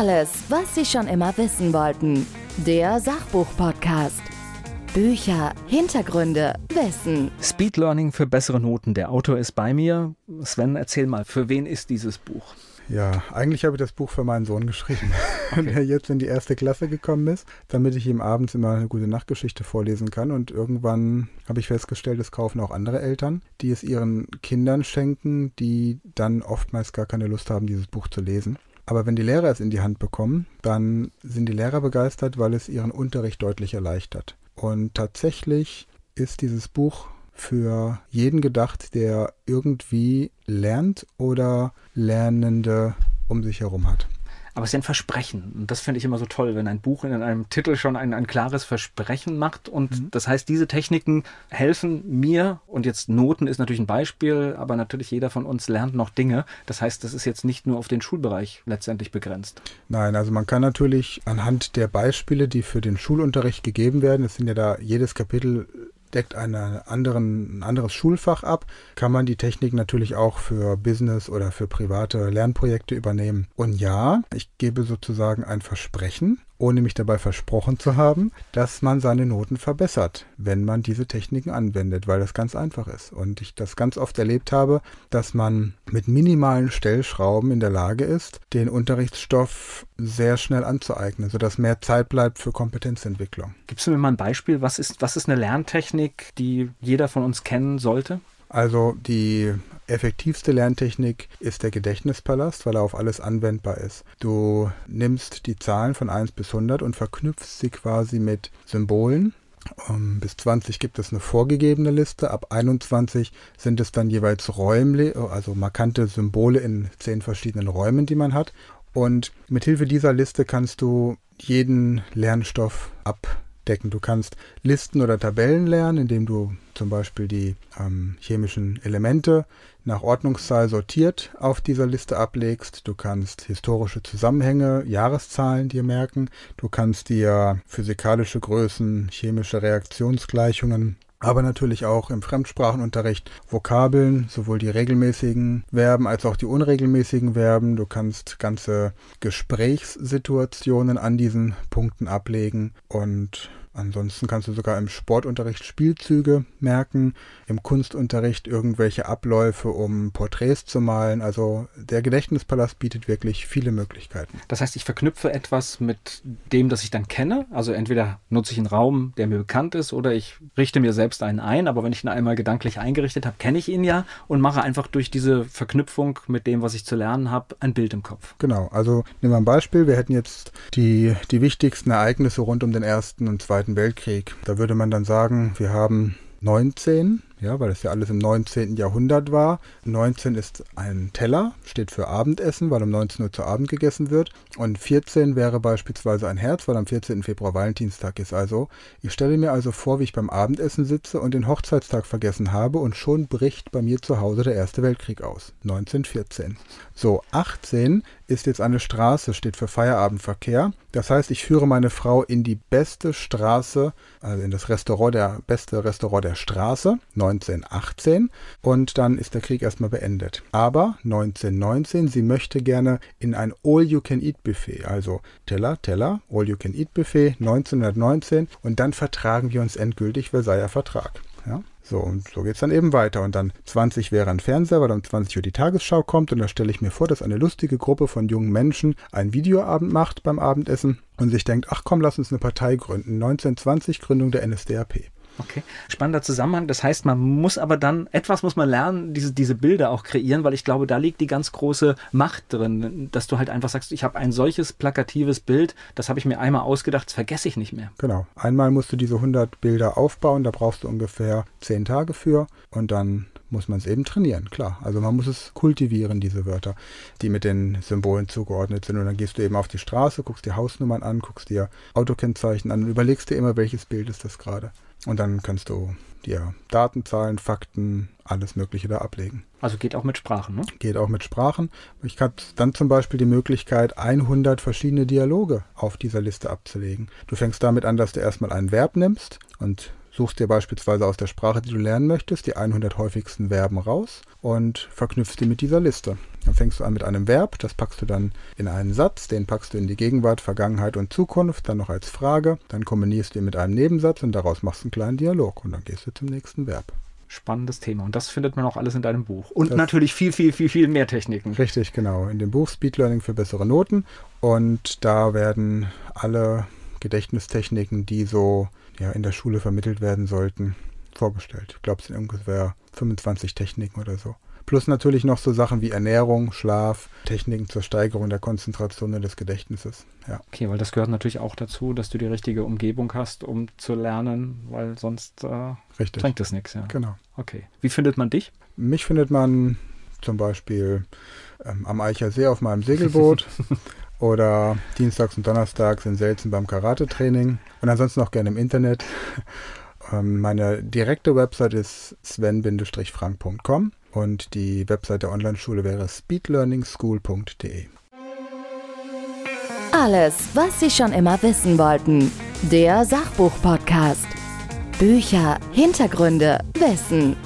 Alles, was Sie schon immer wissen wollten. Der Sachbuch-Podcast. Bücher, Hintergründe, Wissen. Speed Learning für bessere Noten. Der Autor ist bei mir. Sven, erzähl mal, für wen ist dieses Buch? Ja, eigentlich habe ich das Buch für meinen Sohn geschrieben, okay. der jetzt in die erste Klasse gekommen ist, damit ich ihm abends immer eine gute Nachtgeschichte vorlesen kann. Und irgendwann habe ich festgestellt, es kaufen auch andere Eltern, die es ihren Kindern schenken, die dann oftmals gar keine Lust haben, dieses Buch zu lesen. Aber wenn die Lehrer es in die Hand bekommen, dann sind die Lehrer begeistert, weil es ihren Unterricht deutlich erleichtert. Und tatsächlich ist dieses Buch für jeden gedacht, der irgendwie lernt oder Lernende um sich herum hat. Aber es ist ja ein Versprechen. Und das finde ich immer so toll, wenn ein Buch in einem Titel schon ein, ein klares Versprechen macht. Und mhm. das heißt, diese Techniken helfen mir. Und jetzt Noten ist natürlich ein Beispiel, aber natürlich jeder von uns lernt noch Dinge. Das heißt, das ist jetzt nicht nur auf den Schulbereich letztendlich begrenzt. Nein, also man kann natürlich anhand der Beispiele, die für den Schulunterricht gegeben werden, es sind ja da jedes Kapitel deckt eine anderen, ein anderes Schulfach ab, kann man die Technik natürlich auch für Business oder für private Lernprojekte übernehmen. Und ja, ich gebe sozusagen ein Versprechen, ohne mich dabei versprochen zu haben, dass man seine Noten verbessert, wenn man diese Techniken anwendet, weil das ganz einfach ist. Und ich das ganz oft erlebt habe, dass man mit minimalen Stellschrauben in der Lage ist, den Unterrichtsstoff sehr schnell anzueignen, sodass mehr Zeit bleibt für Kompetenzentwicklung. Gibst du mir mal ein Beispiel? Was ist, was ist eine Lerntechnik, die jeder von uns kennen sollte? Also die effektivste Lerntechnik ist der Gedächtnispalast, weil er auf alles anwendbar ist. Du nimmst die Zahlen von 1 bis 100 und verknüpfst sie quasi mit Symbolen. Um, bis 20 gibt es eine vorgegebene Liste. Ab 21 sind es dann jeweils Räumle, also markante Symbole in zehn verschiedenen Räumen, die man hat. Und mit Hilfe dieser Liste kannst du jeden Lernstoff ab abdecken. Du kannst Listen oder Tabellen lernen, indem du zum Beispiel die ähm, chemischen Elemente nach Ordnungszahl sortiert auf dieser Liste ablegst. Du kannst historische Zusammenhänge, Jahreszahlen dir merken. Du kannst dir physikalische Größen, chemische Reaktionsgleichungen aber natürlich auch im Fremdsprachenunterricht Vokabeln, sowohl die regelmäßigen Verben als auch die unregelmäßigen Verben. Du kannst ganze Gesprächssituationen an diesen Punkten ablegen und Ansonsten kannst du sogar im Sportunterricht Spielzüge merken, im Kunstunterricht irgendwelche Abläufe, um Porträts zu malen. Also der Gedächtnispalast bietet wirklich viele Möglichkeiten. Das heißt, ich verknüpfe etwas mit dem, das ich dann kenne. Also entweder nutze ich einen Raum, der mir bekannt ist, oder ich richte mir selbst einen ein. Aber wenn ich ihn einmal gedanklich eingerichtet habe, kenne ich ihn ja und mache einfach durch diese Verknüpfung mit dem, was ich zu lernen habe, ein Bild im Kopf. Genau. Also nehmen wir ein Beispiel. Wir hätten jetzt die, die wichtigsten Ereignisse rund um den Ersten und Zweiten Zweiten Weltkrieg. Da würde man dann sagen, wir haben 19 ja, weil das ja alles im 19. Jahrhundert war. 19 ist ein Teller, steht für Abendessen, weil um 19 Uhr zu Abend gegessen wird. Und 14 wäre beispielsweise ein Herz, weil am 14. Februar Valentinstag ist. Also, ich stelle mir also vor, wie ich beim Abendessen sitze und den Hochzeitstag vergessen habe und schon bricht bei mir zu Hause der Erste Weltkrieg aus. 1914. So, 18 ist jetzt eine Straße, steht für Feierabendverkehr. Das heißt, ich führe meine Frau in die beste Straße, also in das Restaurant, der beste Restaurant der Straße. 1918 und dann ist der Krieg erstmal beendet. Aber 1919, sie möchte gerne in ein All-You-Can-Eat-Buffet, also Teller, Teller, All-You-Can-Eat-Buffet 1919 und dann vertragen wir uns endgültig Versailler Vertrag. Ja? So, und so geht es dann eben weiter. Und dann 20 wäre ein Fernseher, weil um 20 Uhr die Tagesschau kommt. Und da stelle ich mir vor, dass eine lustige Gruppe von jungen Menschen einen Videoabend macht beim Abendessen und sich denkt, ach komm, lass uns eine Partei gründen. 1920 Gründung der NSDAP. Okay, spannender Zusammenhang. Das heißt, man muss aber dann, etwas muss man lernen, diese, diese Bilder auch kreieren, weil ich glaube, da liegt die ganz große Macht drin, dass du halt einfach sagst, ich habe ein solches plakatives Bild, das habe ich mir einmal ausgedacht, das vergesse ich nicht mehr. Genau. Einmal musst du diese 100 Bilder aufbauen, da brauchst du ungefähr 10 Tage für und dann muss man es eben trainieren, klar. Also man muss es kultivieren, diese Wörter, die mit den Symbolen zugeordnet sind. Und dann gehst du eben auf die Straße, guckst dir Hausnummern an, guckst dir Autokennzeichen an und überlegst dir immer, welches Bild ist das gerade. Und dann kannst du dir Daten, Zahlen, Fakten, alles Mögliche da ablegen. Also geht auch mit Sprachen, ne? Geht auch mit Sprachen. Ich habe dann zum Beispiel die Möglichkeit, 100 verschiedene Dialoge auf dieser Liste abzulegen. Du fängst damit an, dass du erstmal ein Verb nimmst und suchst dir beispielsweise aus der Sprache, die du lernen möchtest, die 100 häufigsten Verben raus und verknüpfst die mit dieser Liste. Dann fängst du an mit einem Verb, das packst du dann in einen Satz, den packst du in die Gegenwart, Vergangenheit und Zukunft, dann noch als Frage, dann kombinierst du ihn mit einem Nebensatz und daraus machst du einen kleinen Dialog und dann gehst du zum nächsten Verb. Spannendes Thema. Und das findet man auch alles in deinem Buch. Und das natürlich viel, viel, viel, viel mehr Techniken. Richtig, genau. In dem Buch Speed Learning für bessere Noten. Und da werden alle Gedächtnistechniken, die so ja, in der Schule vermittelt werden sollten, vorgestellt. Ich glaube, es sind ungefähr 25 Techniken oder so. Plus natürlich noch so Sachen wie Ernährung, Schlaf, Techniken zur Steigerung der Konzentration und des Gedächtnisses. Ja. Okay, weil das gehört natürlich auch dazu, dass du die richtige Umgebung hast, um zu lernen, weil sonst äh, bringt es nichts. Ja. Genau. Okay. Wie findet man dich? Mich findet man zum Beispiel ähm, am Eicher See auf meinem Segelboot oder dienstags und donnerstags in Selzen beim Karate-Training und ansonsten auch gerne im Internet. Ähm, meine direkte Website ist sven-frank.com und die Website der Online-Schule wäre speedlearningschool.de. Alles, was Sie schon immer wissen wollten. Der Sachbuch-Podcast. Bücher, Hintergründe, Wissen